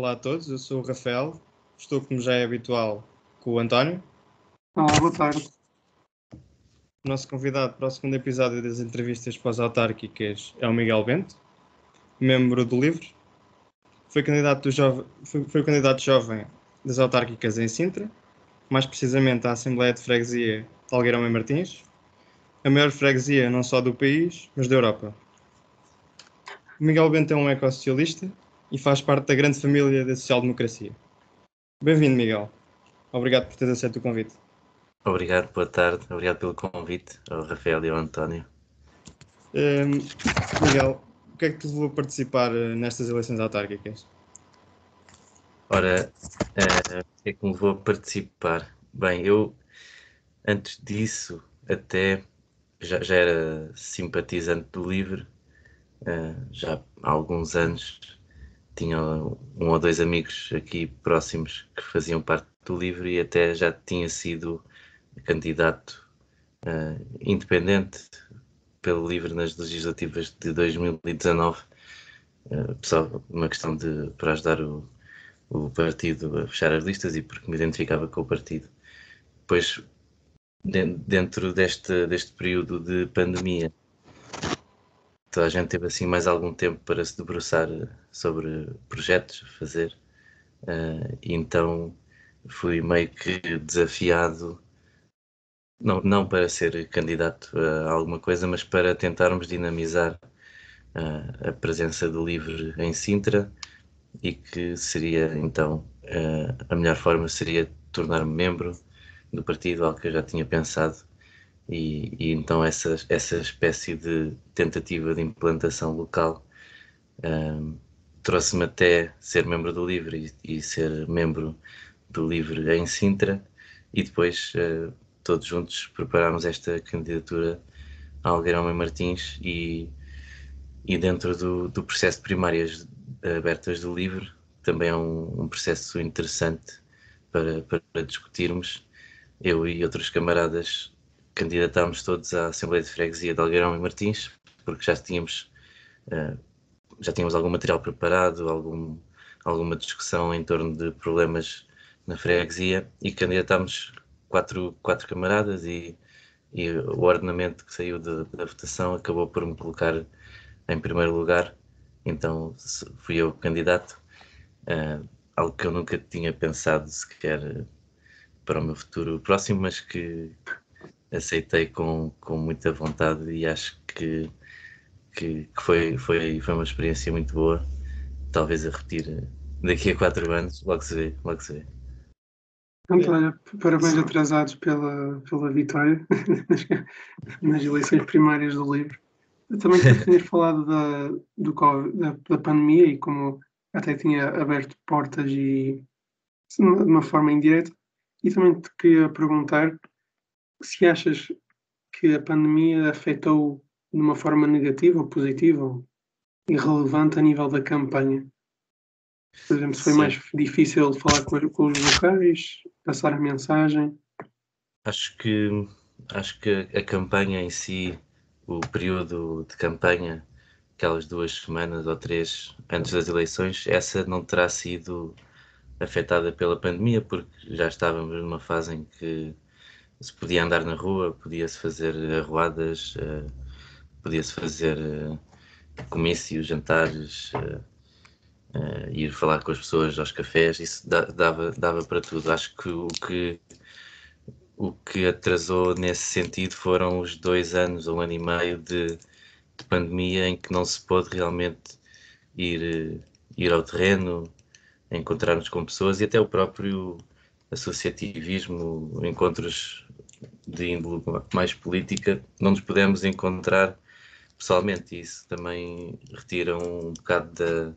Olá a todos, eu sou o Rafael, estou, como já é habitual, com o António. Olá, boa tarde. O nosso convidado para o segundo episódio das entrevistas pós-autárquicas é o Miguel Bento, membro do LIVRE. Foi candidato, jovem, foi, foi candidato jovem das autárquicas em Sintra, mais precisamente à Assembleia de Freguesia de Algueirão e Martins, a maior freguesia não só do país, mas da Europa. O Miguel Bento é um ecossocialista e faz parte da grande família da social-democracia. Bem-vindo, Miguel. Obrigado por teres aceito o convite. Obrigado, boa tarde. Obrigado pelo convite ao Rafael e ao António. Um, Miguel, o que é que te levou a participar eh, nestas eleições autárquicas? Ora, uh, o que é que me levou a participar? Bem, eu, antes disso, até já, já era simpatizante do LIVRE, uh, já há alguns anos. Tinha um ou dois amigos aqui próximos que faziam parte do LIVRE e até já tinha sido candidato uh, independente pelo LIVRE nas legislativas de 2019. Uh, pessoal, uma questão de para ajudar o, o partido a fechar as listas e porque me identificava com o partido. Depois dentro deste, deste período de pandemia, toda a gente teve assim mais algum tempo para se debruçar sobre projetos a fazer, uh, e então fui meio que desafiado, não, não para ser candidato a alguma coisa, mas para tentarmos dinamizar uh, a presença do LIVRE em Sintra e que seria então uh, a melhor forma seria tornar-me membro do partido, algo que eu já tinha pensado, e, e então essa, essa espécie de tentativa de implantação local um, trouxe-me até ser membro do LIVRE e, e, ser membro do LIVRE em Sintra, e depois uh, todos juntos preparámos esta candidatura a Algueirão e Martins e, e dentro do, do processo de primárias abertas do LIVRE também é um, um processo interessante para, para discutirmos eu e outros camaradas candidatámos todos à Assembleia de Freguesia de Algueirão e Martins, porque já tínhamos, uh, já tínhamos algum material preparado, algum, alguma discussão em torno de problemas na freguesia e candidatámos quatro, quatro camaradas e, e o ordenamento que saiu de, da votação acabou por me colocar em primeiro lugar, então fui eu candidato, uh, algo que eu nunca tinha pensado sequer para o meu futuro próximo, mas que aceitei com, com muita vontade e acho que, que, que, foi, foi, foi uma experiência muito boa. Talvez a repetir daqui a quatro anos, logo se vê, logo se vê. Pronto, olha, parabéns atrasados pela, pela vitória nas eleições primárias do livro. Eu também tinha falado da, do COVID, da, da pandemia e como até tinha aberto portas e de uma forma indireta e também te queria perguntar se achas que a pandemia afetou de uma forma negativa ou positiva ou irrelevante a nível da campanha. Por exemplo, se foi Sim. mais difícil falar com, com os locais, passar a mensagem. Acho que acho que a campanha em si, o período de campanha, aquelas duas semanas ou três antes das eleições, essa não terá sido afetada pela pandemia, porque já estávamos numa fase em que se podia andar na rua, podia-se fazer arruadas, uh, podia-se fazer uh, comícios, jantares, uh, ir falar com as pessoas aos cafés, isso dava, dava para tudo. Acho que o que o que atrasou nesse sentido foram os dois anos, um ano e meio de, de pandemia em que não se pôde realmente ir, ir ao terreno, encontrarmos com pessoas e até o próprio associativismo, encontros de índole mais política, não nos pudemos encontrar pessoalmente. Isso também retira um bocado da,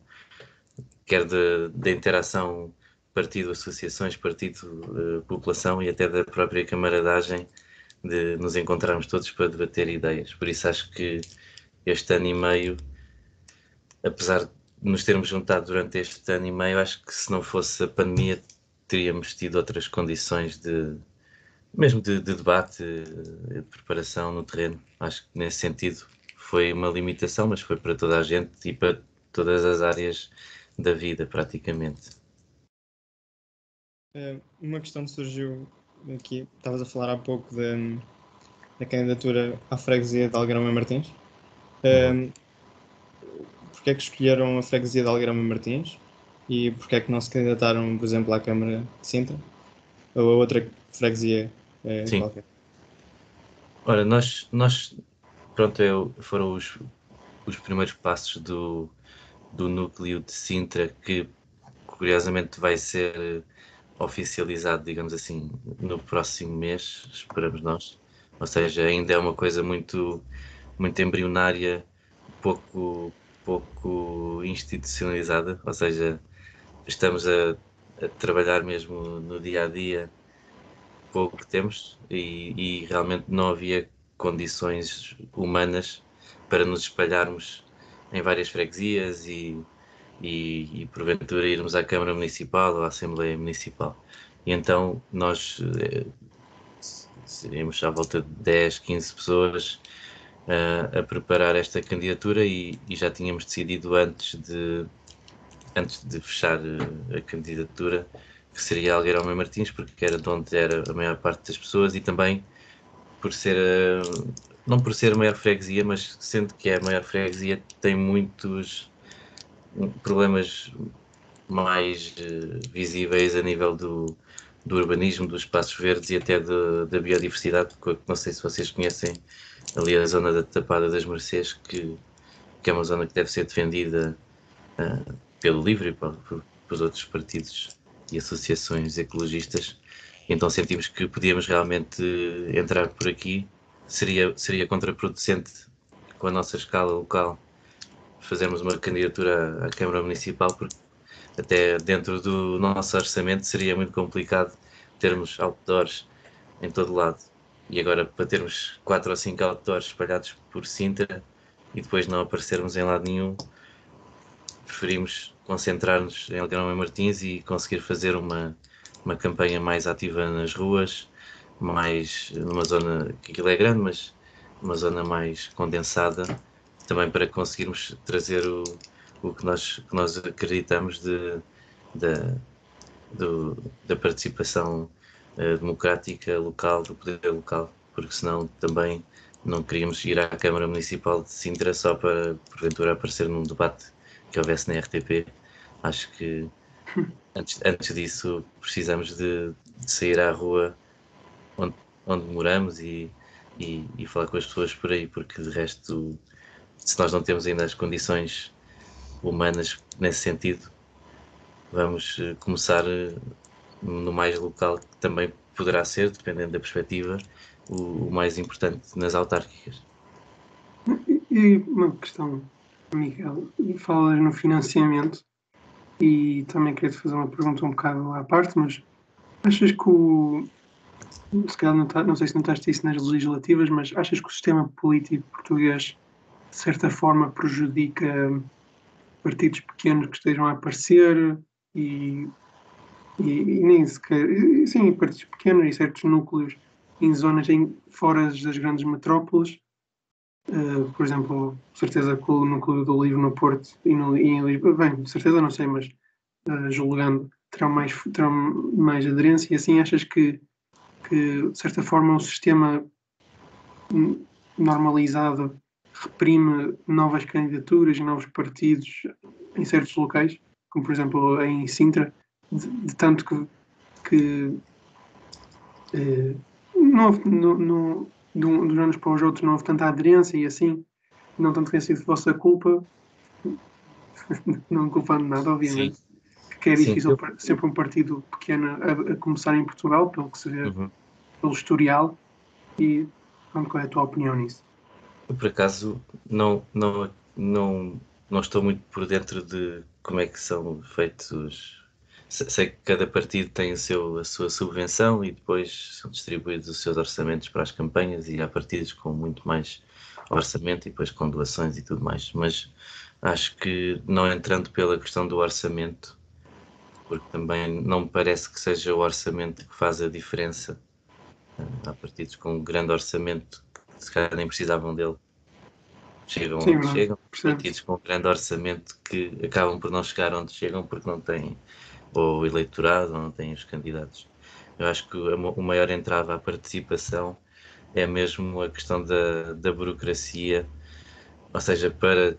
quer da interação partido-associações, partido-população eh, e até da própria camaradagem de nos encontrarmos todos para debater ideias. Por isso acho que este ano e meio, apesar de nos termos juntado durante este ano e meio, acho que se não fosse a pandemia teríamos tido outras condições de mesmo de, de debate, de preparação no terreno. Acho que nesse sentido foi uma limitação, mas foi para toda a gente e para todas as áreas da vida, praticamente. Eh, uma questão que surgiu aqui, estavas a falar há pouco da, da candidatura à freguesia de Algrama Martins. Um, Porquê é que escolheram a freguesia de Algrama Martins e porquê é que não se candidataram, por exemplo, à Câmara de Sintra ou a outra freguesia eh, Sim. qualquer? Ora, nós, nós pronto, eu, foram os, os primeiros passos do, do núcleo de Sintra que curiosamente vai ser oficializado, digamos assim, no próximo mês, esperamos nós. Ou seja, ainda é uma coisa muito, muito embrionária, pouco, pouco institucionalizada, ou seja, estamos a, a trabalhar mesmo no dia a dia com o que temos e, e realmente não havia condições humanas para nos espalharmos em várias freguesias e, e, e porventura irmos à Câmara Municipal ou à Assembleia Municipal. E então nós eh, seríamos à volta de 10, 15 pessoas uh, a preparar esta candidatura e, e, já tínhamos decidido antes de, antes de fechar uh, a candidatura que seria Algueirão Martins, porque era de onde era a maior parte das pessoas e também por ser, uh, não por ser a maior freguesia, mas sendo que é a maior freguesia, tem muitos problemas mais visíveis a nível do, do urbanismo, dos espaços verdes e até de, da biodiversidade, não sei se vocês conhecem ali a zona da Tapada das Mercês, que, que é uma zona que deve ser defendida uh, pelo LIVRE e por outros partidos e associações ecologistas. Então sentimos que podíamos realmente entrar por aqui. Seria, seria contraproducente com a nossa escala local fazermos uma candidatura à Câmara Municipal, porque até dentro do nosso orçamento seria muito complicado termos outdoors em todo lado. E agora para termos quatro ou cinco outdoors espalhados por Sintra e depois não aparecermos em lado nenhum, preferimos concentrar-nos em Algarão e Martins e conseguir fazer uma, uma campanha mais ativa nas ruas, mais numa zona que aquilo é grande, mas uma zona mais condensada, também para conseguirmos trazer o, o que nós, que nós acreditamos de, de, do, da participação uh, democrática local, do poder local, porque senão também não queríamos ir à Câmara Municipal de Sintra só para, porventura, aparecer num debate que houvesse na RTP. Acho que antes, antes disso precisamos de, de sair à rua onde, onde moramos e, e, e, falar com as pessoas por aí, porque de resto, se nós não temos ainda as condições humanas nesse sentido. Vamos uh, começar uh, no mais local, que também poderá ser, dependendo da perspectiva, o, o mais importante nas autárquicas. E uma questão, Miguel, falas no financiamento e também queria te fazer uma pergunta um bocado à parte, mas achas que o. Se calhar não, tá, não sei se notaste isso nas legislativas, mas achas que o sistema político português, de certa forma, prejudica partidos pequenos que estejam a aparecer e, e, e nem sequer, sim, partidos pequenos e certos núcleos em zonas em, fora das grandes metrópoles. Uh, por exemplo, certeza que o núcleo do livro no Porto e, no, e em Lisboa, bem, certeza não sei, mas uh, julgando, terão mais, terão mais aderência e assim achas que, que de certa forma o sistema normalizado reprime novas candidaturas e novos partidos em certos locais, como por exemplo em Sintra, de, de tanto que, que eh, não, no, no, de uns anos para os outros não houve tanta aderência e assim, não tanto tenha sido vossa culpa, não culpando nada, obviamente, Sim. que é difícil Sim. sempre um partido pequeno a, a, começar em Portugal, pelo que se vê uhum. pelo historial, e qual é a tua opinião nisso? Eu, por acaso, não, não, não, não estou muito por dentro de como é que são feitos. Sei que cada partido tem o seu, a sua subvenção e depois são distribuídos os seus orçamentos para as campanhas e há partidos com muito mais orçamento e depois com doações e tudo mais. Mas acho que não entrando pela questão do orçamento, porque também não me parece que seja o orçamento que faz a diferença. Há partidos com um grande orçamento se calhar nem precisavam dele chegam Sim, onde não, chegam, partidos com grande orçamento que acabam por não chegar onde chegam porque não têm ou o eleitorado não têm os candidatos. Eu acho que o maior entrave à participação é mesmo a questão da, da burocracia, ou seja, para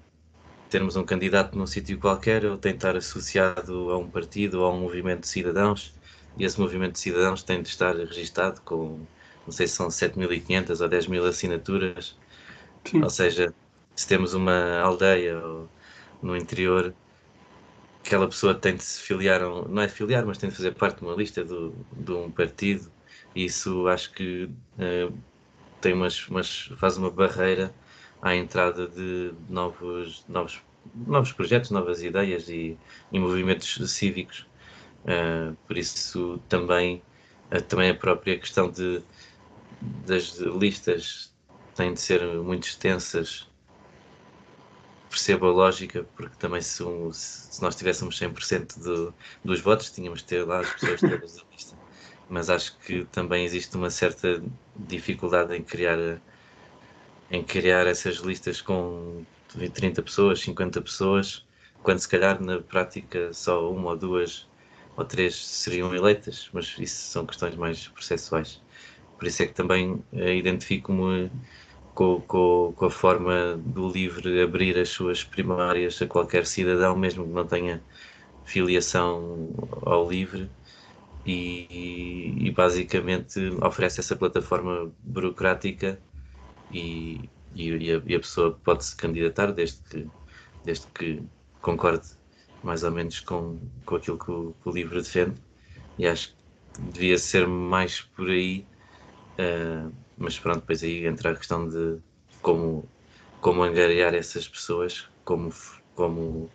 termos um candidato num sítio qualquer ou tem estar associado a um partido ou a um movimento de cidadãos. E esse movimento de cidadãos tem de estar registado com, não sei se são 7.500 ou 10.000 assinaturas, Sim, ou seja, se temos uma aldeia no interior, aquela pessoa tem de se filiar, um- não é filiar, mas tem de fazer parte de uma lista do, de um partido, e isso acho que eh, tem umas, umas, faz uma barreira à entrada de novos, novos, novos projetos, novas ideias e, e movimentos cívicos. Eh, por isso também, eh, também a própria questão de, das listas têm de ser muito extensas percebo a lógica, porque também se, um- se nós tivéssemos 100% do, dos votos, tínhamos de ter lá as pessoas todas da lista. Mas acho que também existe uma certa dificuldade em criar, em criar essas listas com 30 pessoas, 50 pessoas, quando se calhar na prática só uma ou duas ou três seriam eleitas, mas isso são questões mais processuais. Por isso é que também eh, identifico-me com, com, com a forma do LIVRE abrir as suas primárias a qualquer cidadão, mesmo que não tenha filiação ao LIVRE, e, e basicamente oferece essa plataforma burocrática e, e, a, e a pessoa pode se candidatar desde que, desde que concorde mais ou menos com, com aquilo que o, que o LIVRE defende, e acho que devia ser mais por aí. Uh, mas pronto, depois aí entra a questão de como, como angariar essas pessoas, como, como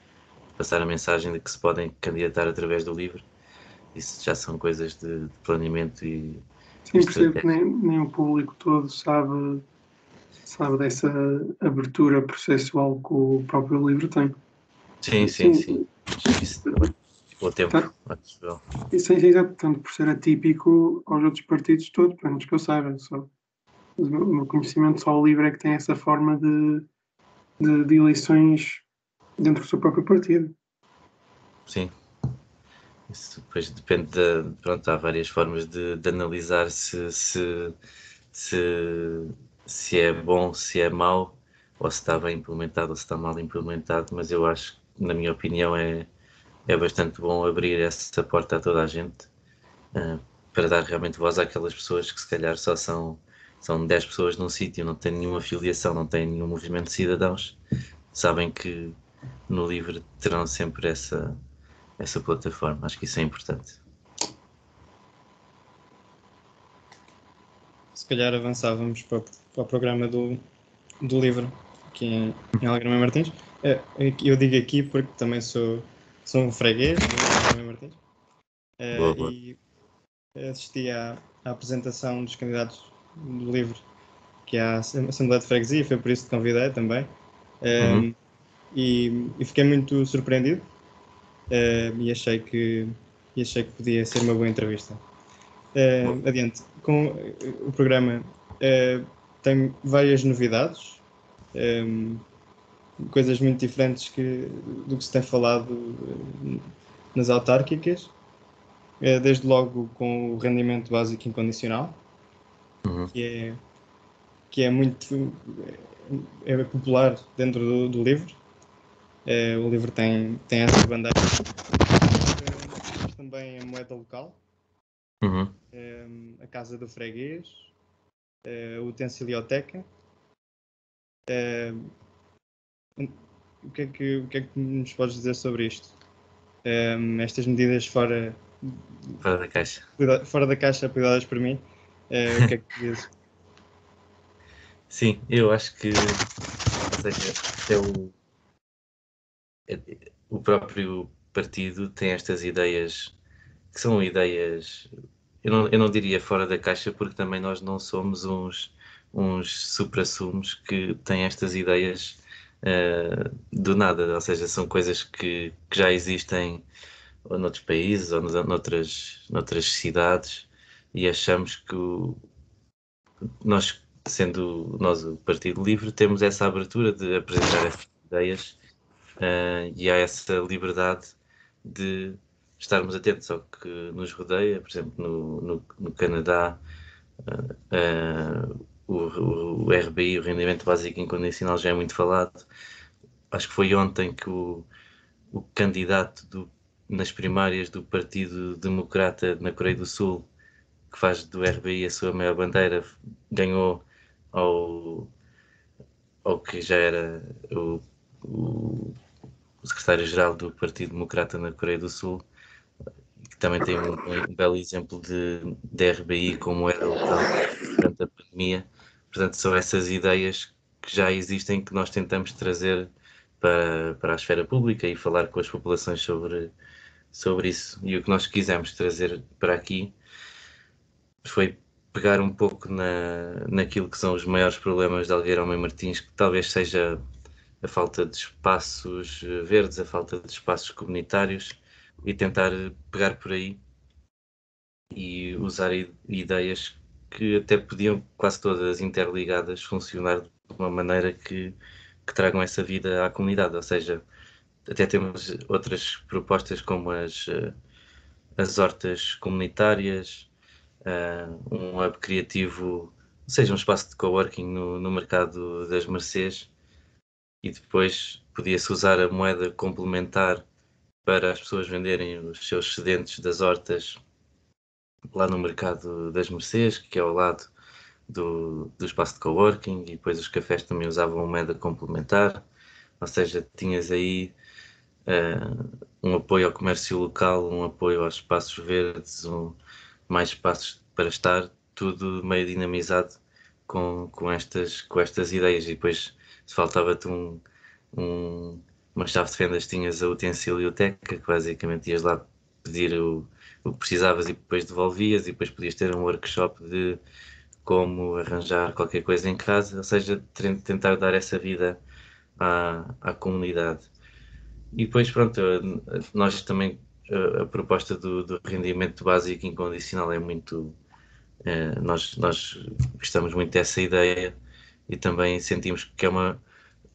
passar a mensagem de que se podem candidatar através do livro. Isso já são coisas de, de planeamento e. sim percebo que nem, nem o público todo sabe, sabe dessa abertura processual que o próprio livro tem. Sim, sim, sim. sim. Isso o tempo, Tá. é exato, tanto por ser atípico aos outros partidos todos, que eu saiba. Só. O meu, conhecimento só o livro é que tem essa forma de, de, de eleições dentro do seu próprio partido. Sim. Isso depois depende da. Pronto, há várias formas de, de analisar se, se, se, se é bom, se é mau, ou se está bem implementado ou se está mal implementado, mas eu acho, na minha opinião, é, é bastante bom abrir essa porta a toda a gente uh, para dar realmente voz àquelas pessoas que se calhar só são, são 10 pessoas num sítio, não têm nenhuma filiação, não têm nenhum movimento de cidadãos, sabem que no livro terão sempre essa, essa plataforma. Acho que isso é importante. Se calhar avançávamos para, para o programa do, do livro aqui em, em Algrama Martins. É, eu digo aqui porque também sou, sou um freguês do Martins. É, Boa, boa. E assisti à, à apresentação dos candidatos do livro, que é a Assembleia de Freguesia, foi por isso que convidei também. É, Uhum. e, e fiquei muito surpreendido é, e achei que, e achei que podia ser uma boa entrevista. Bom. adiante, com o programa eh, tem várias novidades, coisas muito diferentes que, do que se tem falado eh, nas autárquicas, eh, desde logo com o rendimento básico incondicional, Uhum. que é, que é muito é popular dentro do, do livro. Eh, o livro tem, tem essa bandeira, mas também a moeda local Uhum. eh, a Casa do Freguês, a Utensilioteca. Eh, o, que é que, o que é que nos podes dizer sobre isto? Eh, estas medidas fora, Fora da caixa. fora da caixa apoiadas por mim, eh, o que é que dizes? Sim, eu acho que seja, é o, é- o próprio partido tem estas ideias que são ideias, eu não, eu não diria fora da caixa, porque também nós não somos uns, uns supra-sumos que têm estas ideias eh, do nada, ou seja, são coisas que, que já existem ou noutros países ou noutras, noutras cidades e achamos que o- nós sendo nós o Partido Livre, temos essa abertura de apresentar essas ideias uh, e há essa liberdade de estarmos atentos ao que nos rodeia, por exemplo, no, no, no Canadá, uh, uh, o, o, RBI, o Rendimento Básico Incondicional, já é muito falado. Acho que foi ontem que o, o candidato do, nas primárias do Partido Democrata na Coreia do Sul, que faz do RBI a sua maior bandeira, ganhou ao, ao que já era o, o, o secretário-geral do Partido Democrata na Coreia do Sul, que também tem um, um belo exemplo de, de RBI como era local durante a pandemia. Portanto, são essas ideias que já existem que nós tentamos trazer para, para a esfera pública e falar com as populações sobre, sobre isso. E o que nós quisemos trazer para aqui foi pegar um pouco na, naquilo que são os maiores problemas de Algueirão e Martins, que talvez seja a falta de espaços verdes, a falta de espaços comunitários, e tentar pegar por aí e usar ideias que até podiam, quase todas interligadas, funcionar de uma maneira que, que tragam essa vida à comunidade. Ou seja, até temos outras propostas como as, eh, as hortas comunitárias, uh, um hub criativo, seja um espaço de coworking no, no mercado das Mercês, e depois podia-se usar a moeda complementar para as pessoas venderem os seus excedentes das hortas lá no mercado das Mercês, que é ao lado do, do espaço de coworking, e depois os cafés também usavam moeda complementar, ou seja, tinhas aí uh, um apoio ao comércio local, um apoio aos espaços verdes, um, mais espaços para estar, tudo meio dinamizado com, com, estas, com estas ideias. E depois, se faltava-te um, um, uma chave de fendas, tinhas a utensilioteca, que basicamente ias lá pedir o, o que precisavas e depois devolvias, e depois podias ter um workshop de como arranjar qualquer coisa em casa, ou seja, tentar dar essa vida à, à comunidade. E depois, pronto, nós também, a, proposta do, do, rendimento básico incondicional é muito. É, nós, nós gostamos muito dessa ideia e também sentimos que é uma,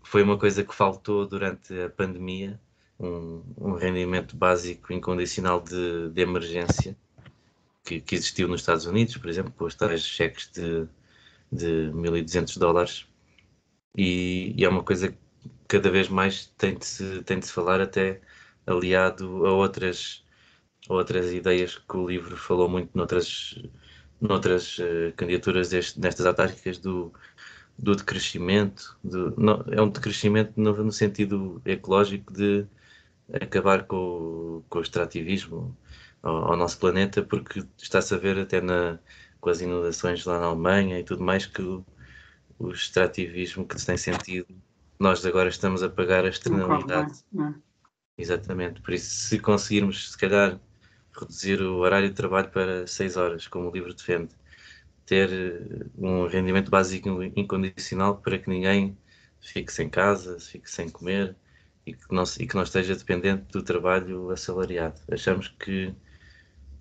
foi uma coisa que faltou durante a pandemia um, um rendimento básico incondicional de, de emergência que, que, existiu nos Estados Unidos, por exemplo, com os tais cheques de, de 1.200 dólares. E, e, é uma coisa que cada vez mais tem de se, tem de se falar, até aliado a outras, a outras ideias que o livro falou muito noutras, noutras uh, candidaturas deste, nestas autárquicas do do decrescimento, de, não, é um decrescimento no, no, sentido ecológico de acabar com, com o extrativismo ao, ao, nosso planeta, porque está-se a ver até na, com as inundações lá na Alemanha e tudo mais que o, o extrativismo que se tem sentido, nós agora estamos a pagar a externalidade. É? Exatamente, por isso se conseguirmos se calhar reduzir o horário de trabalho para 6 horas, como o livro defende, ter eh, um rendimento básico incondicional para que ninguém fique sem casa, fique sem comer e que não, e que não esteja dependente do trabalho assalariado. Achamos que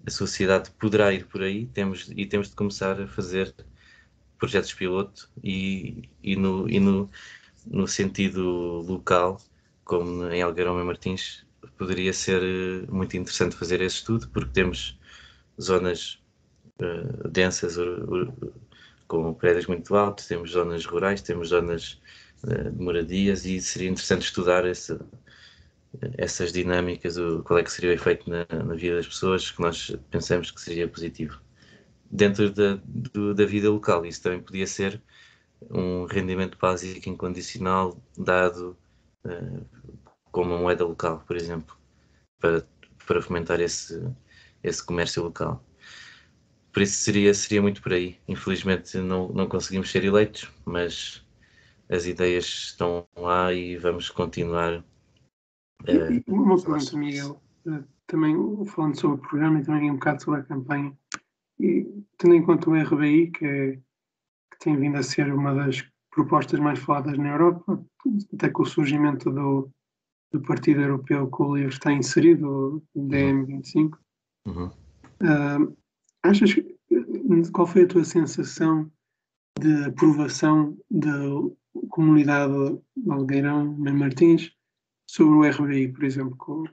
a sociedade poderá ir por aí temos, e temos de começar a fazer projetos piloto e, e, no, e no, no sentido local, como em Algueirão e Martins, poderia ser eh, muito interessante fazer esse estudo, porque temos zonas uh, densas, com prédios muito altos, temos zonas rurais, temos zonas uh, de moradias e seria interessante estudar esse, essas dinâmicas, o, qual é que seria o efeito na, na, vida das pessoas que nós pensamos que seria positivo. Dentro da, do, da vida local, isso também podia ser um rendimento básico incondicional dado uh, como uma moeda local, por exemplo, para, para fomentar esse, esse comércio local. Por isso seria, seria muito por aí. Infelizmente não, não conseguimos ser eleitos, mas as ideias estão lá e vamos continuar. Uh, muito bem, Miguel. Uh, também falando sobre o programa e também um bocado sobre a campanha. E tendo em conta o RBI, que, é, que tem vindo a ser uma das propostas mais faladas na Europa, até com o surgimento do, do Partido Europeu que o livro está inserido, o DM25. Uhum. Uh, Achas qual foi a tua sensação de aprovação da comunidade de Algueirão, em Martins, sobre o RBI, por exemplo. Com,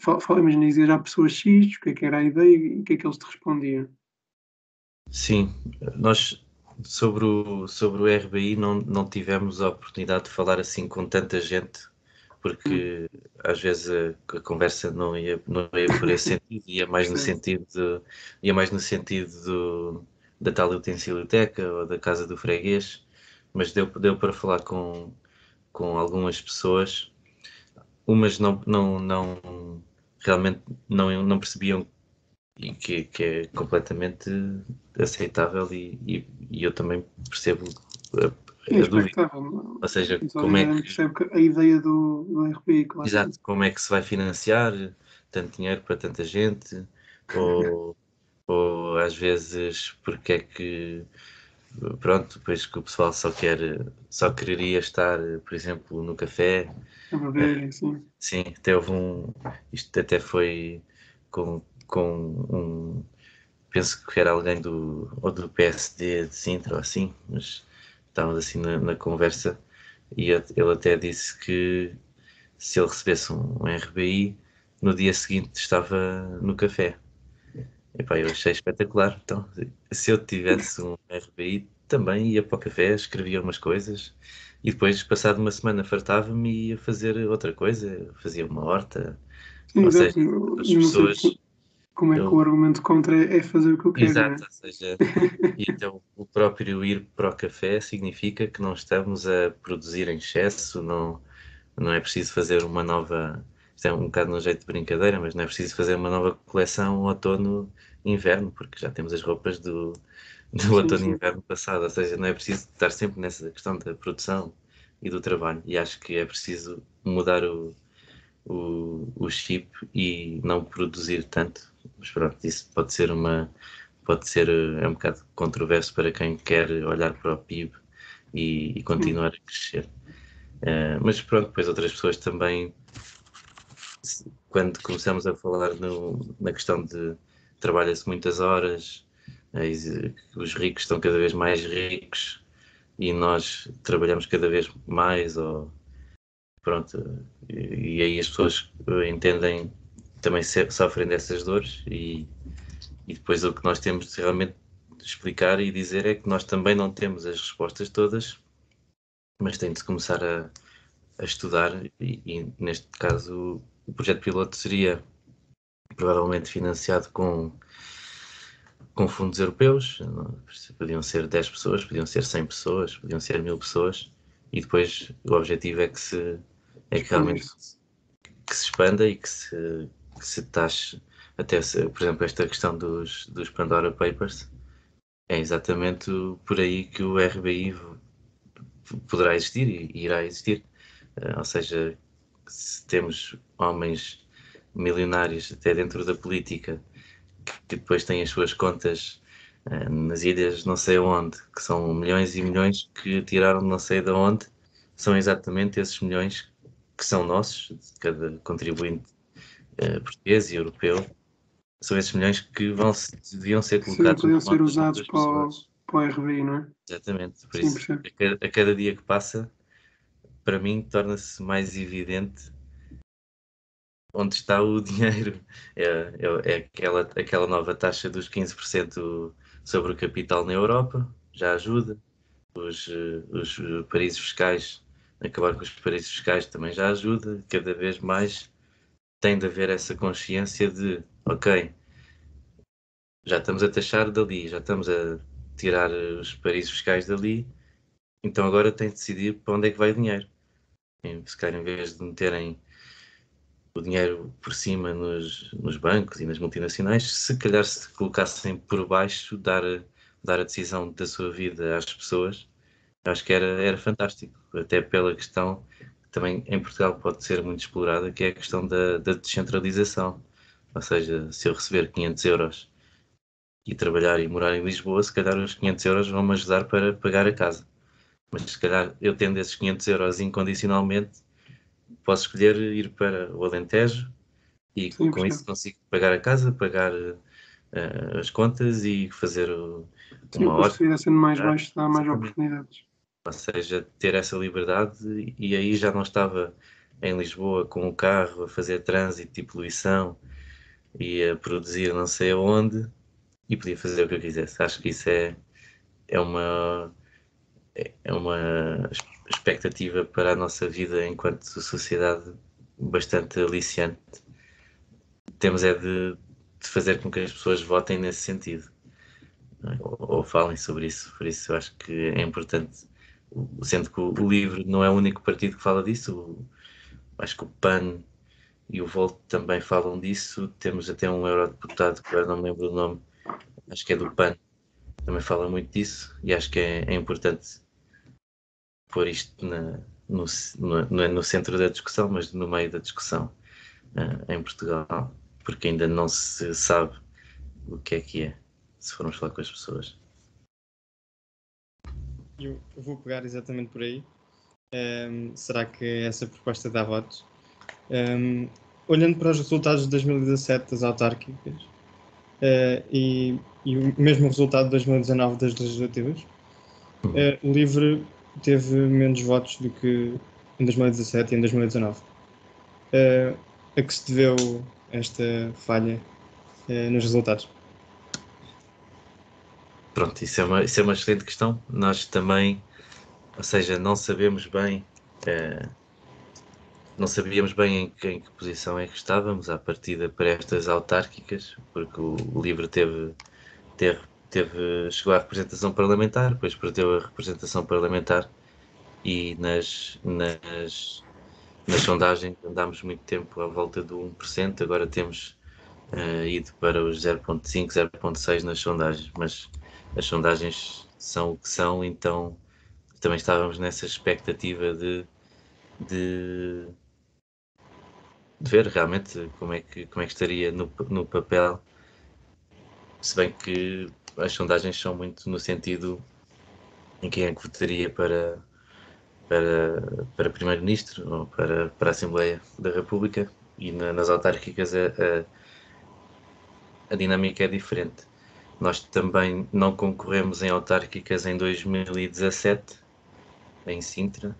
fala, imagina, dizer à pessoa X o que, é que era a ideia e o que é que eles te respondiam. Sim, nós sobre o, sobre o RBI não, não tivemos a oportunidade de falar assim com tanta gente, porque hum. às vezes a, a, conversa não ia, não ia por esse sentido, ia mais no sentido de, ia mais no sentido do, da tal utensilioteca ou da casa do freguês, mas deu, deu para falar com, com algumas pessoas, umas não, não, não realmente não, não percebiam e que, que é completamente aceitável e, e, e eu também percebo a, a é dúvida. Ou seja, como é que... a ideia do, do RBI, claro. Exato, como é que se vai financiar tanto dinheiro para tanta gente, ou, ou às vezes porque é que pronto, depois que o pessoal só quer, só quereria estar, por exemplo, no café. A beber, sim. Sim, até houve um, isto até foi com com um. Penso que era alguém do, ou do PSD de Sintra ou assim, mas estávamos assim na, na conversa e ele até disse que se ele recebesse um, um RBI, no dia seguinte estava no café. Epá, eu achei espetacular. Então, se eu tivesse um RBI, também ia para o café, escrevia umas coisas e depois, passado uma semana, fartava-me e ia fazer outra coisa, fazia uma horta. Ou seja, as pessoas como é que o argumento contra é fazer o que eu quero. Exato, é? ou seja, então o próprio ir para o café significa que não estamos a produzir em excesso, não, não é preciso fazer uma nova. Isto é um bocado no jeito de brincadeira, mas não é preciso fazer uma nova coleção outono-inverno, porque já temos as roupas do, do outono e inverno passado, ou seja, não é preciso estar sempre nessa questão da produção e do trabalho. E acho que é preciso mudar o, o, o chip e não produzir tanto mas pronto, isso pode ser uma pode ser é um bocado controverso para quem quer olhar para o PIB e, e continuar a crescer. Uh, mas pronto, depois outras pessoas também, quando começamos a falar no, na questão de trabalha-se muitas horas, os ricos estão cada vez mais ricos e nós trabalhamos cada vez mais, ou pronto, e, e aí as pessoas entendem também sofrem dessas dores e, e depois o que nós temos de realmente explicar e dizer é que nós também não temos as respostas todas, mas tem de começar a, a estudar e, e, neste caso o projeto piloto seria provavelmente financiado com com fundos europeus, podiam ser 10 pessoas, podiam ser 100 pessoas, podiam ser mil pessoas e depois o objetivo é que se é que realmente que se expanda e que se se taxe, até se, por exemplo, esta questão dos, dos Pandora Papers, é exatamente por aí que o RBI poderá existir e irá existir. Uh, ou seja, se temos homens milionários até dentro da política que depois têm as suas contas uh, nas ilhas não sei onde, que são milhões e milhões que tiraram não sei de onde, são exatamente esses milhões que são nossos, cada contribuinte uh, português e europeu, são esses milhões que vão, deviam ser colocados. Sim, podiam ser usados para o, para o RBI, não é? Exatamente. Por isso, a cada, a cada dia que passa, para mim, torna-se mais evidente onde está o dinheiro. É, é, é, aquela, aquela nova taxa dos 15% sobre o capital na Europa, já ajuda. Os, eh, os paraísos fiscais, acabar com os paraísos fiscais também já ajuda. Cada vez mais tem de haver essa consciência de, ok, já estamos a taxar dali, já estamos a tirar os paraísos fiscais dali, então agora tem de decidir para onde é que vai o dinheiro. Se calhar, em vez de meterem o dinheiro por cima nos, nos bancos e nas multinacionais, se calhar se colocassem por baixo, dar, dar a decisão da sua vida às pessoas, acho que era, era fantástico, até pela questão também em Portugal pode ser muito explorada, que é a questão da, da descentralização. Ou seja, se eu receber 500 euros e trabalhar e morar em Lisboa, se calhar os 500 euros vão me ajudar para pagar a casa. Mas se calhar eu tendo esses 500 euros incondicionalmente, posso escolher ir para o Alentejo e Sim, com isso consigo pagar a casa, pagar uh, as contas e fazer o, Sim, uma hora. Se sendo mais baixo, dá mais oportunidades. Ou seja, ter essa liberdade e aí já não estava em Lisboa com o carro a fazer trânsito e poluição e a produzir não sei aonde e podia fazer o que eu quisesse. Acho que isso é, é uma é uma expectativa para a nossa vida enquanto sociedade bastante aliciante. Temos é de, de fazer com que as pessoas votem nesse sentido é? ou, ou, falem sobre isso. Por isso eu acho que é importante, sendo que o, o LIVRE não é o único partido que fala disso, acho que o PAN e o Volt também falam disso. Temos até um eurodeputado, que agora não me lembro o nome, acho que é do PAN, também fala muito disso e acho que é, é importante pôr isto na, no, no, é no, centro da discussão, mas no meio da discussão uh, em Portugal, porque ainda não se sabe o que é que é, se formos falar com as pessoas. Eu vou pegar exatamente por aí. Um, será que essa proposta dá votos? Um, olhando para os resultados de 2017 das autárquicas uh, e, e, o mesmo resultado de 2019 das legislativas, uh, o LIVRE teve menos votos do que em 2017 e em 2019. Uh, eh, a que se deveu esta falha nos resultados? Pronto, isso é, uma, isso é uma excelente questão. Nós também, ou seja, não sabemos bem, uh, não sabíamos bem em que, em que, posição é que estávamos à partida para estas autárquicas, porque o, o LIVRE teve, teve teve, chegou à representação parlamentar, depois perdeu a representação parlamentar e nas, nas, nas sondagens andámos muito tempo à volta do 1%, agora temos uh, ido para os 0.5, 0.6 nas sondagens, mas as sondagens são o que são, então também estávamos nessa expectativa de, de, de ver realmente como é que, como é que estaria no, no papel, se bem que as sondagens são muito no sentido em quem é que votaria para, para, para Primeiro-Ministro ou para, para a Assembleia da República e na, nas autárquicas a, a, a, dinâmica é diferente. Nós também não concorremos em autárquicas em 2017 em Sintra,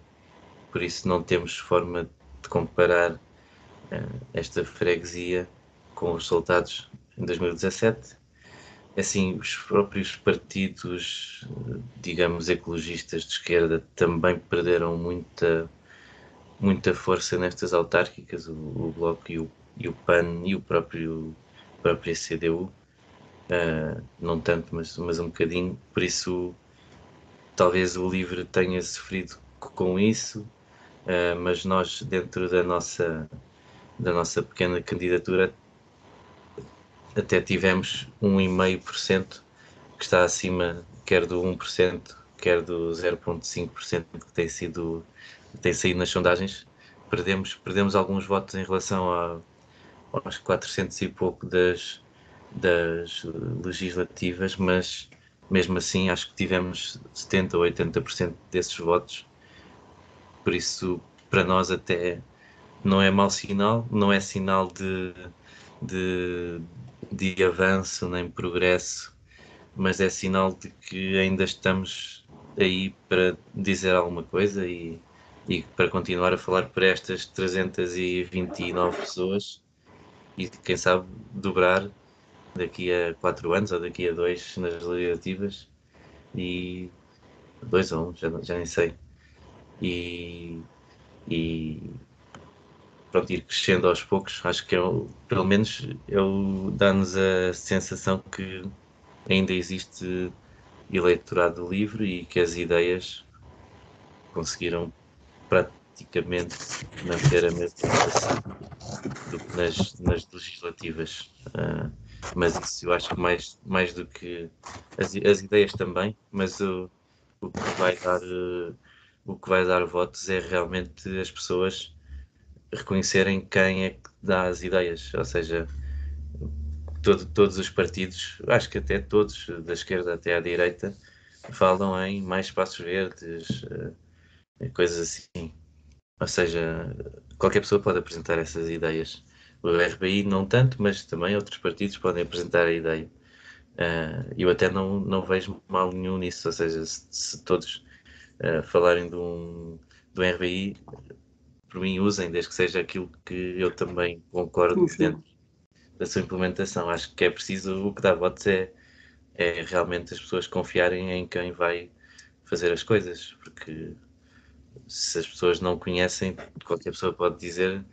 por isso não temos forma de comparar uh, esta freguesia com os resultados em 2017 assim, os próprios partidos, digamos, ecologistas de esquerda também perderam muita, muita força nestas autárquicas, o, o Bloco e o, e o, PAN e o próprio, a CDU, uh, não tanto, mas, mas um bocadinho, por isso talvez o LIVRE tenha sofrido com isso, uh, mas nós dentro da nossa, da nossa pequena candidatura até tivemos 1,5% que está acima quer do 1%, quer do 0,5% que tem sido tem saído nas sondagens. Perdemos, perdemos alguns votos em relação a, aos 400 e pouco das, das legislativas, mas mesmo assim acho que tivemos 70 ou 80% desses votos. Por isso, para nós até não é mau sinal, não é sinal de, de, de avanço nem progresso, mas é sinal de que ainda estamos aí para dizer alguma coisa e, e para continuar a falar para estas 329 pessoas e quem sabe dobrar daqui a 4 anos ou daqui a 2 nas legislativas e 2 ou 1, um, já, nem sei. E, e pronto, ir crescendo aos poucos, acho que é, pelo menos ele dá-nos a sensação que ainda existe eleitorado livre e que as ideias conseguiram praticamente manter a mesma situação do que nas, nas legislativas. Uh, mas isso eu acho que mais, mais do que as, as ideias também, mas o, o que vai dar uh, o que vai dar votos é realmente as pessoas reconhecerem quem é que dá as ideias, ou seja, todo, todos os partidos, acho que até todos, da esquerda até à direita, falam em mais espaços verdes, uh, coisas assim. Ou seja, qualquer pessoa pode apresentar essas ideias. O RBI não tanto, mas também outros partidos podem apresentar a ideia. Uh, eu até não, não vejo mal nenhum nisso, ou seja, se, se todos uh, falarem de um, do RBI, por mim usem, desde que seja aquilo que eu também concordo sim, dentro da sua implementação. Acho que é preciso, o que dá votos é, é realmente as pessoas confiarem em quem vai fazer as coisas, porque se as pessoas não conhecem, qualquer pessoa pode dizer,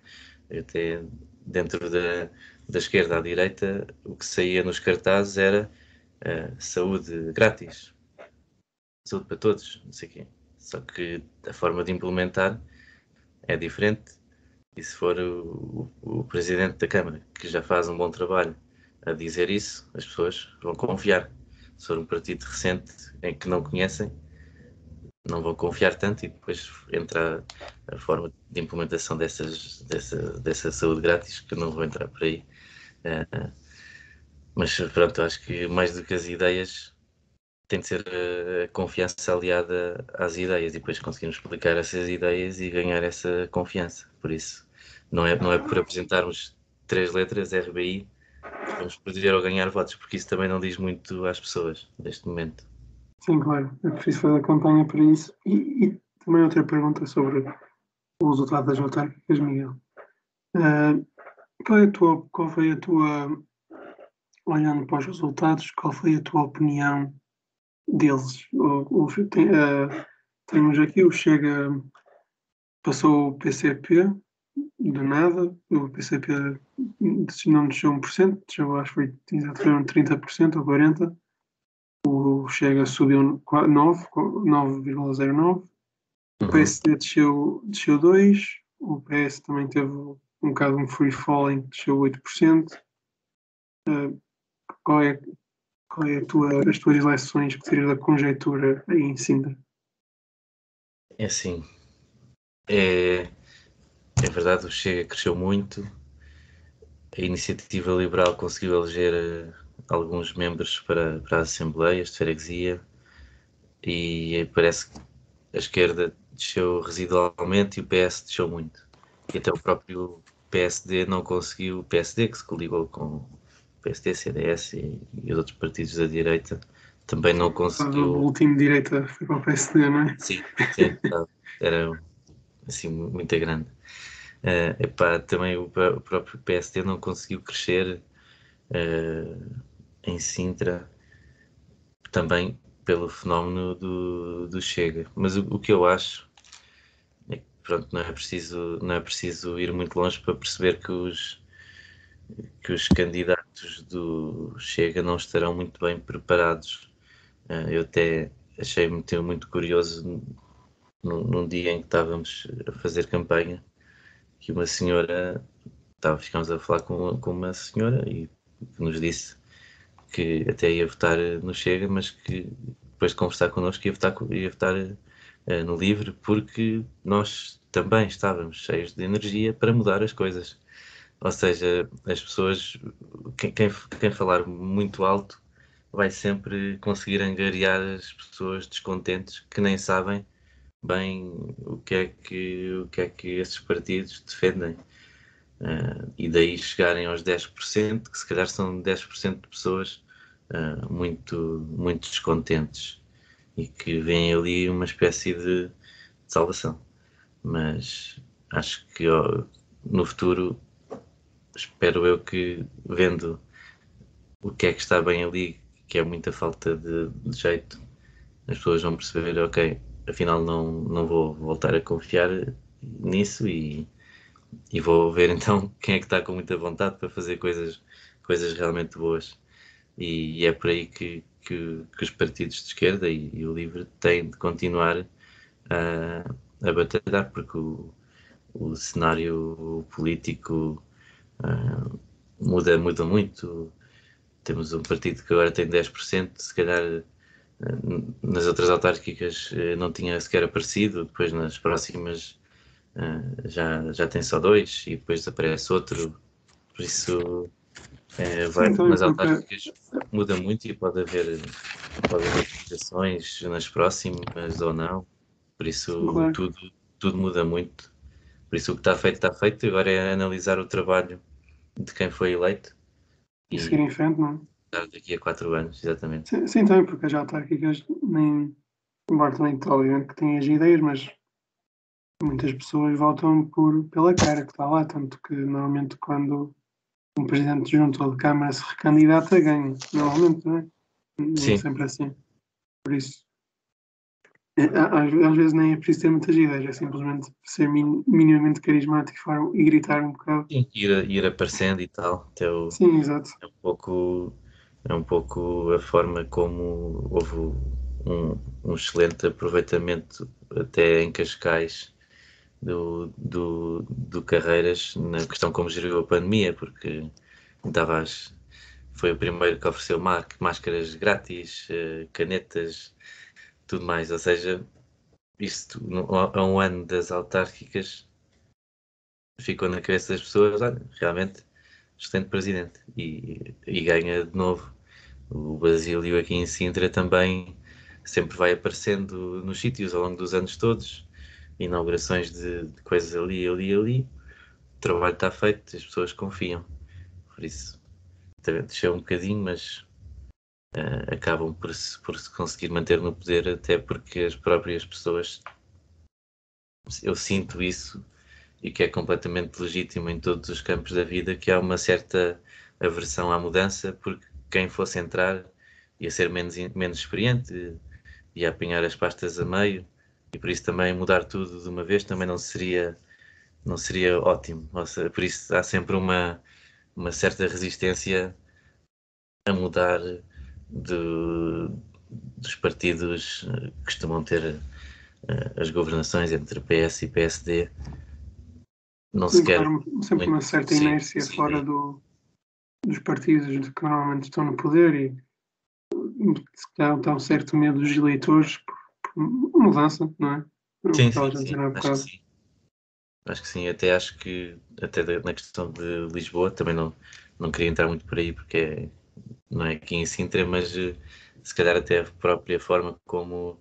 até dentro da, da esquerda à direita, o que saía nos cartazes era uh, saúde grátis, saúde para todos, não sei o quê. Só que a forma de implementar é diferente. E se for o, o, o presidente da Câmara, que já faz um bom trabalho a dizer isso, as pessoas vão confiar. Se for um partido recente em que não conhecem, não vão confiar tanto e depois entra a, forma de implementação dessas, dessa, dessa saúde grátis, que não vou entrar por aí. Uh, mas pronto, acho que mais do que as ideias, tem de ser a confiança aliada às ideias e depois conseguimos explicar essas ideias e ganhar essa confiança. Por isso, não é, não é por apresentarmos três letras RBI que vamos perder ou ganhar votos, porque isso também não diz muito às pessoas neste momento. Sim, claro, é preciso fazer campanha para isso. E, e também outra pergunta sobre o resultado das autárquicas, Miguel. Uh, qual, é a tua, qual foi a tua, olhando para os resultados, qual foi a tua opinião deles? Tem, uh, temos aqui o Chega, passou o PCP, de nada, o PCP não desceu 1%, desceu, acho que foi, foram 30% ou 40%, o Chega subiu 9,09. O PSD uhum. desceu, desceu 2. O PS também teve um bocado um free falling, desceu 8%. Uh, qual é, qual é tua, as tuas eleições que terias da conjectura aí em Sintra? É assim. É, é verdade, o Chega cresceu muito. A iniciativa liberal conseguiu eleger alguns membros para, para as assembleias de freguesia e parece que a esquerda desceu residualmente e o PS desceu muito. E até o próprio PSD não conseguiu, o PSD que se coligou com o PSD, CDS e, e os outros partidos da direita, também não conseguiu. O último direita foi para o PSD, não é? Sim, sim era assim muito grande. Uh, epá, também o, o, próprio PSD não conseguiu crescer em Sintra também pelo fenómeno do, do Chega. Mas o, o, que eu acho é que pronto, não é preciso, não é preciso ir muito longe para perceber que os, que os candidatos do Chega não estarão muito bem preparados. Uh, eu até achei muito, muito curioso num, num, dia em que estávamos a fazer campanha que uma senhora estava, ficámos a falar com, com uma senhora e que nos disse que até ia votar no Chega, mas que depois de conversar connosco ia votar, ia votar uh, no Livre, porque nós também estávamos cheios de energia para mudar as coisas. Ou seja, as pessoas, quem, quem, quem falar muito alto vai sempre conseguir angariar as pessoas descontentes que nem sabem bem o que é que, o que, é que esses partidos defendem. Uh, e daí chegarem aos 10%, que se calhar são 10% de pessoas uh, muito, muito descontentes e que veem ali uma espécie de, de salvação. Mas acho que ó, no futuro, espero eu que vendo o que é que está bem ali, que é muita falta de, de jeito, as pessoas vão perceber, ok, afinal não, não vou voltar a confiar nisso e e vou ver então quem é que está com muita vontade para fazer coisas, coisas realmente boas. E, e é por aí que, que, que, os partidos de esquerda e, e, o LIVRE têm de continuar a, a batalhar, porque o, o cenário político uh, muda, muda muito. Temos um partido que agora tem 10%, se calhar nas outras autárquicas eh, não tinha sequer aparecido, depois nas próximas uh, já, já tem só dois e depois aparece outro, por isso é, vai, Sim, nas autárquicas muda muito e pode haver, pode haver nas próximas ou não, por isso claro. tudo, tudo muda muito. Por isso o que está feito está feito, agora é analisar o trabalho de quem foi eleito. E seguir em frente, não é? Daqui a quatro anos, exatamente. Sim, sim também, porque as autárquicas nem. Embora também, obviamente, que tenham as ideias, mas muitas pessoas votam por, pela cara que está lá, tanto que normalmente quando um presidente junto ou de Câmara se recandidata, ganha. Normalmente, não é? Não é sempre assim. Por isso, é, às, vezes nem é preciso ter muitas ideias, é simplesmente ser min, minimamente carismático e gritar um bocado. Sim, ir, ir aparecendo e tal. Até o, Sim, exato. É um pouco, é um pouco a forma como houve um, um excelente aproveitamento até em Cascais do, do, do Carreiras na questão como geriu a pandemia, porque davas, foi o primeiro que ofereceu máscaras grátis, eh, canetas, tudo mais. Ou seja, isto a um ano das autárquicas ficou na cabeça das pessoas, olha, realmente excelente presidente e, e ganha de novo. O Basílio aqui em Sintra também sempre vai aparecendo nos sítios ao longo dos anos todos inaugurações de, de coisas ali, ali, ali. O trabalho está feito, as pessoas confiam. Por isso, deixou um bocadinho, mas uh, acabam por se, por se conseguir manter no poder, até porque as próprias pessoas. Eu sinto isso e que é completamente legítimo em todos os campos da vida que há uma certa aversão à mudança, porque quem fosse entrar ia ser menos, menos experiente, ia apanhar as pastas a meio e por isso também mudar tudo de uma vez também não seria não seria ótimo. Seja, por isso há sempre uma, uma certa resistência a mudar de, dos partidos que costumam ter uh, as governações entre PS e PSD. Não se quer. Sempre uma certa inércia sim, fora do, dos partidos que normalmente estão no poder e se calhar um certo medo dos eleitores mudança, não é? Sim, sim, sim. Acho que sim. Acho que sim, até acho que até na questão de Lisboa também não, não queria entrar muito por aí porque é, não é aqui em Sintra, mas eh, se calhar até a própria forma como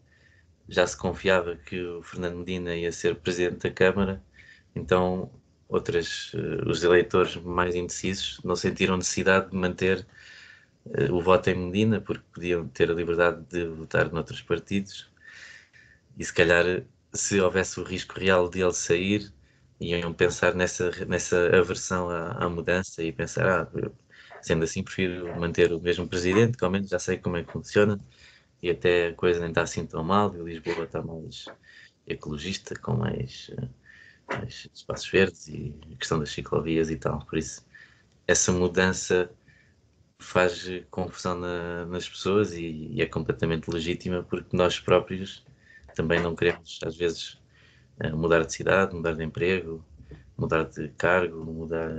já se confiava que o Fernando Medina ia ser presidente da Câmara, então outras, uh, os eleitores mais indecisos não sentiram necessidade de manter uh, o voto em Medina porque podiam ter a liberdade de votar noutros partidos e se calhar se houvesse o risco real de ele sair, iam pensar nessa, nessa aversão à, à mudança e pensar, ah, eu, sendo assim prefiro manter o mesmo presidente, que ao menos já sei como é que funciona e até a coisa nem está assim tão mal, e Lisboa está mais ecologista, com mais, mais espaços verdes e a questão das ciclovias e tal, por isso essa mudança faz confusão na, nas pessoas e, e, é completamente legítima porque nós próprios também não queremos, às vezes, eh, mudar de cidade, mudar de emprego, mudar de cargo, mudar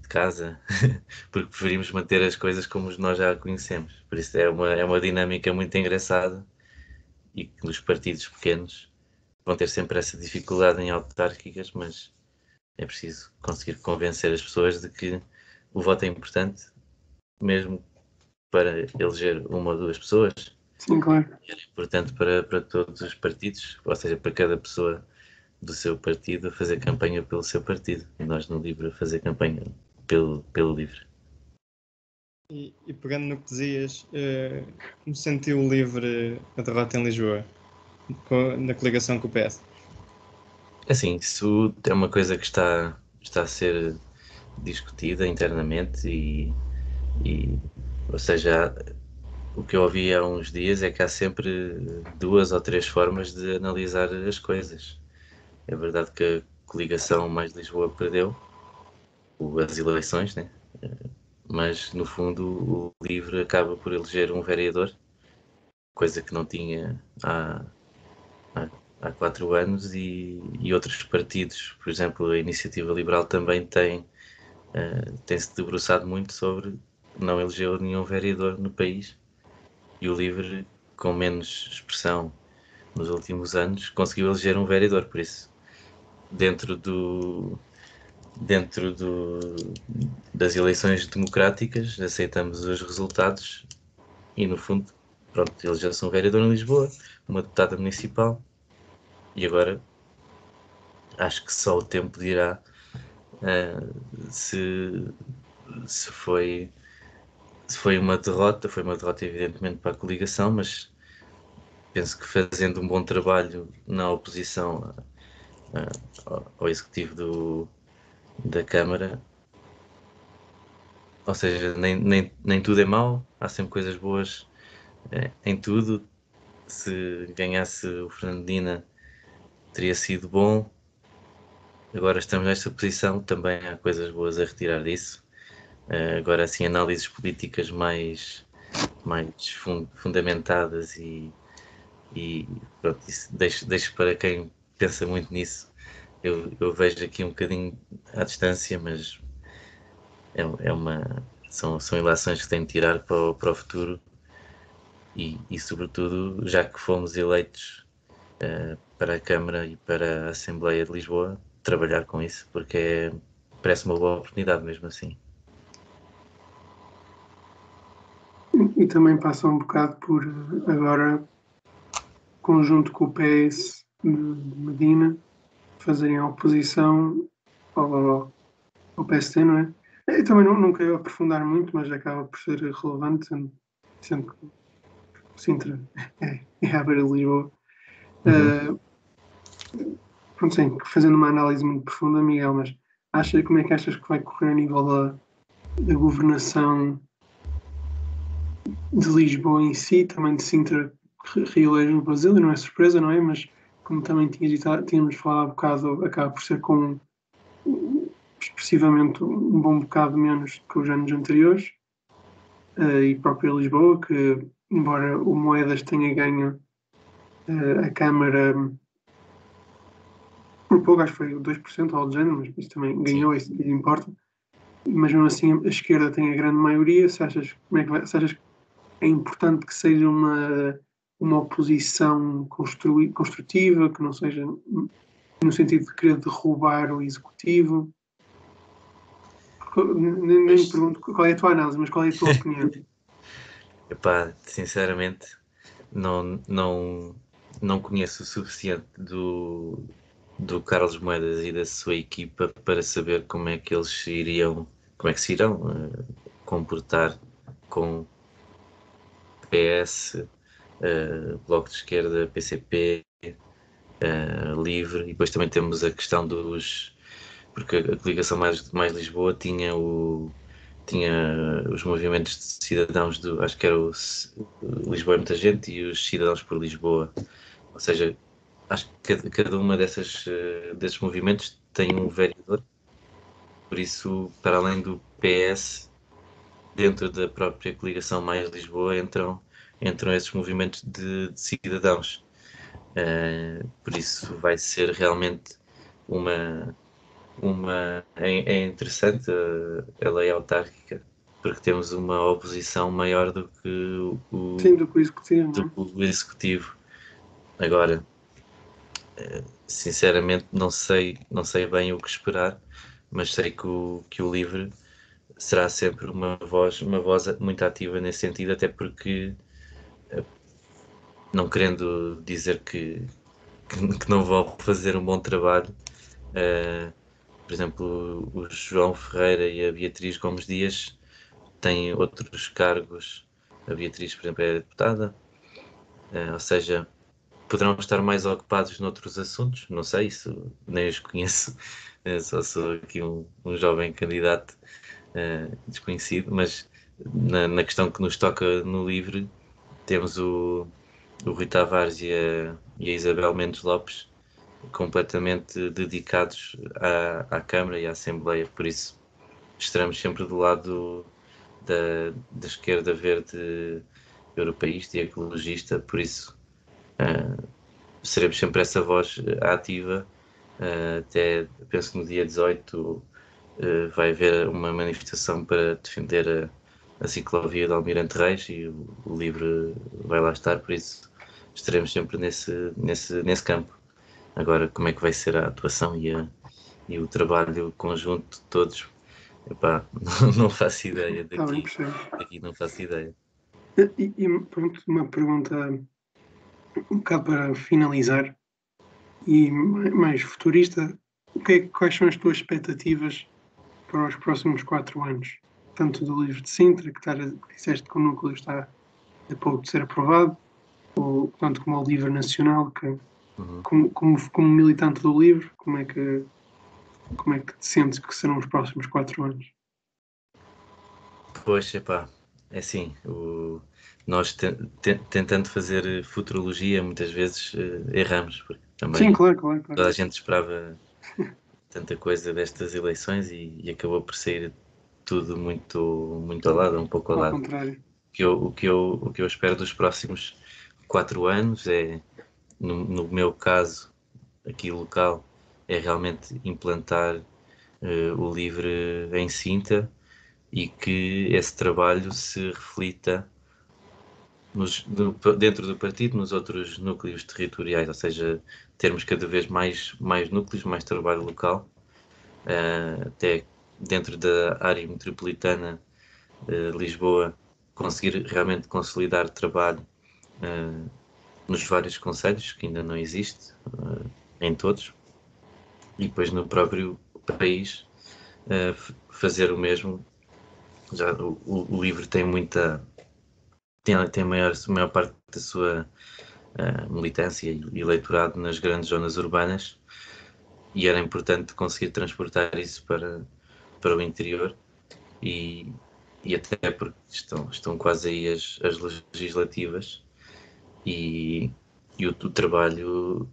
de casa, porque preferimos manter as coisas como nós já conhecemos. Por isso é uma, é uma dinâmica muito engraçada e que nos partidos pequenos vão ter sempre essa dificuldade em autárquicas, mas é preciso conseguir convencer as pessoas de que o voto é importante, mesmo para eleger uma ou duas pessoas, Sim, claro. Era importante para, para todos os partidos, ou seja, para cada pessoa do seu partido a fazer campanha pelo seu partido. E nós no Livre a fazer campanha pelo, pelo Livre. E, e pegando no que dizias, uh, como sentiu o Livre a derrota em Lisboa, com, na coligação com o PS? Assim, isso é uma coisa que está, está a ser discutida internamente e, e ou seja, o que eu ouvi há uns dias é que há sempre duas ou três formas de analisar as coisas. É verdade que a coligação mais Lisboa perdeu as eleições, né? mas no fundo o LIVRE acaba por eleger um vereador, coisa que não tinha há, há, há quatro anos, e, e, outros partidos, por exemplo, a Iniciativa Liberal também tem, uh, tem se debruçado muito sobre não eleger nenhum vereador no país e o LIVRE, com menos expressão nos últimos anos, conseguiu eleger um vereador, por isso, dentro do dentro do, das eleições democráticas, aceitamos os resultados e, no fundo, pronto, elegeu-se um vereador em Lisboa, uma deputada municipal e agora acho que só o tempo dirá uh, se se foi, foi uma derrota, foi uma derrota evidentemente para a coligação, mas penso que fazendo um bom trabalho na oposição ao executivo do, da Câmara, ou seja, nem, nem, nem tudo é mau, há sempre coisas boas é, em tudo. Se ganhasse o Fernandina teria sido bom. Agora estamos nesta posição, também há coisas boas a retirar disso. Uh, agora, assim, análises políticas mais, mais fun fundamentadas e, e pronto, deixo, deixo para quem pensa muito nisso. Eu, eu vejo aqui um bocadinho à distância, mas é, é uma, são, são ilações que tenho de tirar para o, para o futuro e, e, sobretudo, já que fomos eleitos uh, para a Câmara e para a Assembleia de Lisboa, trabalhar com isso, porque é, parece uma boa oportunidade mesmo assim. E também passa um bocado por agora, conjunto com o PS de Medina, fazerem a oposição ao, ao PST, não é? Eu também não, não quero aprofundar muito, mas acaba por ser relevante, sendo que o Sintra é, é a beira de Lisboa. Uhum. Uh, pronto, sim, fazendo uma análise muito profunda, Miguel, mas acha, como é que achas que vai correr a nível da, da governação de Lisboa em si, também de Sintra reelege no Brasil, e não é surpresa, não é? Mas como também tínhamos falado há bocado, acaba por ser com expressivamente um bom bocado menos que os anos anteriores, uh, e própria Lisboa, que embora o Moedas tenha ganho uh, a Câmara por pouco, acho que foi 2% ao género, mas isso também ganhou, isso, isso importa. Mas mesmo assim a esquerda tem a grande maioria, se achas, como é que vai, se achas que é importante que seja uma, uma oposição construtiva, que não seja no sentido de querer derrubar o executivo? Nem, nem me pergunto qual é a tua análise, mas qual é a tua opinião? Epá, sinceramente, não, não, não conheço o suficiente do, do Carlos Moedas e da sua equipa para saber como é que eles iriam, como é que se irão uh, comportar com PS, uh, eh, Bloco de Esquerda, PCP, uh, eh, Livre, e depois também temos a questão dos porque a coligação mais, mais Lisboa tinha o tinha os movimentos de cidadãos do acho que era o, Lisboa é muita gente e os cidadãos por Lisboa. Ou seja acho que cada, uma dessas uh, desses movimentos tem um vereador. Por isso para além do PS dentro da própria coligação mais Lisboa entram entram esses movimentos de, de cidadãos uh, por isso vai ser realmente uma uma é, é interessante a, a, lei autárquica porque temos uma oposição maior do que o, Sim, do que o executivo, do o executivo. Agora, eh, sinceramente não sei não sei bem o que esperar, mas sei que o que o livre será sempre uma voz uma voz muito ativa nesse sentido, até porque eh, não querendo dizer que, que, não vou fazer um bom trabalho. Uh, por exemplo, o João Ferreira e a Beatriz Gomes Dias têm outros cargos. A Beatriz, por exemplo, é deputada, uh, ou seja, poderão estar mais ocupados noutros assuntos, não sei, isso nem os conheço, uh, só sou aqui um, um jovem candidato uh, desconhecido, mas na, na, questão que nos toca no livre, temos o, o Rui Tavares e a, e a Isabel Mendes Lopes, completamente dedicados à, à Câmara e à Assembleia, por isso estaremos sempre do lado da, da esquerda verde europeísta e ecologista, por isso uh, seremos sempre essa voz ativa. Uh, até penso que no dia 18 uh, vai haver uma manifestação para defender a, a ciclovia de Almirante Reis e o, o livro vai lá estar, por isso estaremos sempre nesse, nesse, nesse campo. Agora, como é que vai ser a atuação e, a, e o trabalho conjunto de todos? Epá, não, não faço ideia daqui, daqui não faço ideia. E, e pronto, uma pergunta um bocado para finalizar e mais futurista. O que é, quais são as tuas expectativas para os próximos quatro anos? tanto do livro de Sintra, que, está, disseste que o núcleo está a pouco de ser aprovado, ou tanto como o livro nacional, que Uhum. como, como, como militante do livro, como é que como é que te sentes que serão os próximos quatro anos? Pois, epá, é assim, o, nós te- te- tentando fazer futurologia muitas vezes eh, erramos, porque também Sim, claro, claro, toda claro. a gente esperava tanta coisa destas eleições e, e acabou por sair tudo muito, muito ao lado, um pouco ao Ao lado. contrário. O que eu, o que eu, o que eu espero dos próximos quatro anos é, no, no meu caso, aqui local, é realmente implantar eh, o livre em Sinta e que esse trabalho se reflita nos- no- dentro do partido, nos outros núcleos territoriais, ou seja, termos cada vez mais, mais núcleos, mais trabalho local, eh, até dentro da área metropolitana de Lisboa, conseguir realmente consolidar trabalho eh, nos vários conselhos, que ainda não existe, eh, em todos, e depois no próprio país fazer o mesmo. Já o- o livro tem muita tem, tem maior, maior parte da sua eh, militância e, e leitorado nas grandes zonas urbanas e era importante conseguir transportar isso para, para o interior e, e até porque estão, estão quase aí as, as legislativas e, e o, o trabalho,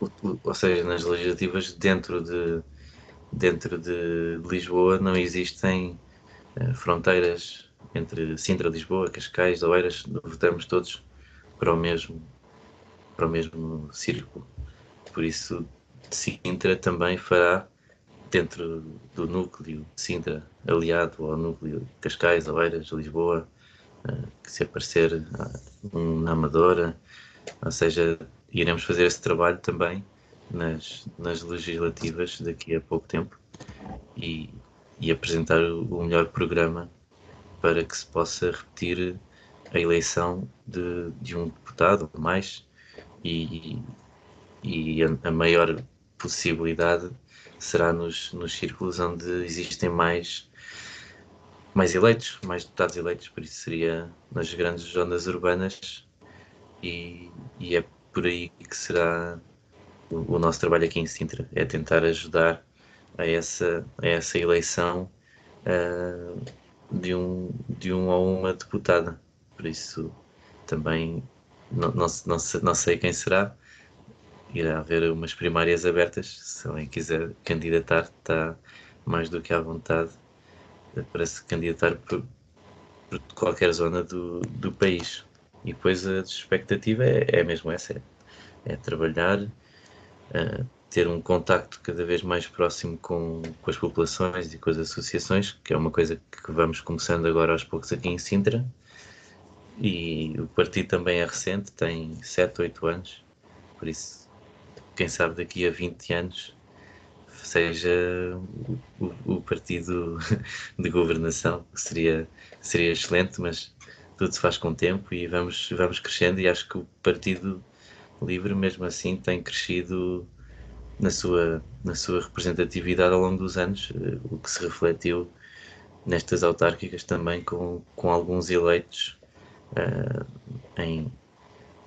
o- o- ou seja, nas legislativas dentro de, dentro de Lisboa não existem eh, fronteiras entre Sintra, Lisboa, Cascais, Oeiras, votamos todos para o mesmo, para o mesmo círculo. Por isso, Sintra também fará dentro do núcleo de Sintra, aliado ao núcleo de Cascais, Oeiras, Lisboa, eh, que se aparecer um na Amadora, ou seja, iremos fazer esse trabalho também nas, nas legislativas daqui a pouco tempo e, e apresentar o melhor programa para que se possa repetir a eleição de, de um deputado ou mais e, e a, a maior possibilidade será nos, nos círculos onde existem mais, mais eleitos, mais deputados eleitos, por isso seria nas grandes zonas urbanas e, e é por aí que será o, o nosso trabalho aqui em Sintra, é tentar ajudar a essa, a essa eleição ah, de, um, de um ou uma deputada. Por isso também não, não, não, não sei quem será. Irá haver umas primárias abertas. Se alguém quiser candidatar, está mais do que à vontade para se candidatar por, por qualquer zona do, do país. E depois a expectativa é, é mesmo essa: é, é trabalhar, eh, ter um contacto cada vez mais próximo com, com as populações e com as associações, que é uma coisa que vamos começando agora aos poucos aqui em Sintra. E o partido também é recente, tem 7, 8 anos, por isso, quem sabe daqui a 20 anos seja o, o- o partido de governação, seria, seria excelente, mas tudo se faz com tempo e vamos, vamos crescendo e acho que o Partido Livre mesmo assim tem crescido na sua, na sua representatividade ao longo dos anos, eh, o que se refletiu nestas autárquicas também com, com alguns eleitos eh, em,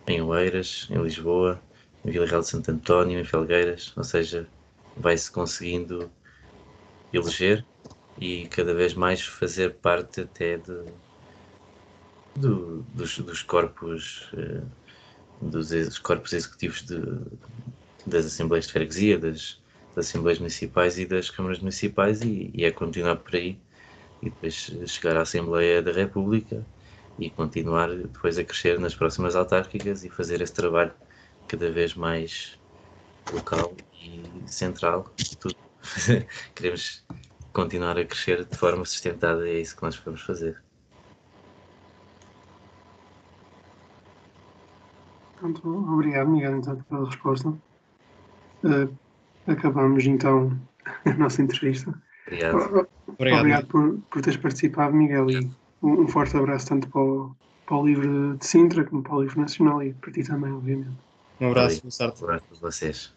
em Oeiras, em Lisboa, em Vila Real de Santo António, em Felgueiras, ou seja, vai-se conseguindo eleger e cada vez mais fazer parte até de, do- dos, dos corpos eh, dos ex- corpos executivos de- das Assembleias de Freguesia, das, das Assembleias Municipais e das Câmaras Municipais e, e é continuar por aí e depois chegar à Assembleia da República e continuar depois a crescer nas próximas autárquicas e fazer esse trabalho cada vez mais local e central. Tudo. Queremos continuar a crescer de forma sustentada e é isso que nós vamos fazer. Portanto, obrigado, Miguel, então, pela resposta. Eh, acabamos então a nossa entrevista. Obrigado. Obrigado. Obrigado por, por teres participado, Miguel, e um, um forte abraço tanto para o, para o livro de Sintra como para o livro nacional e para ti também, obviamente. Um abraço, boa sorte. Um abraço para vocês.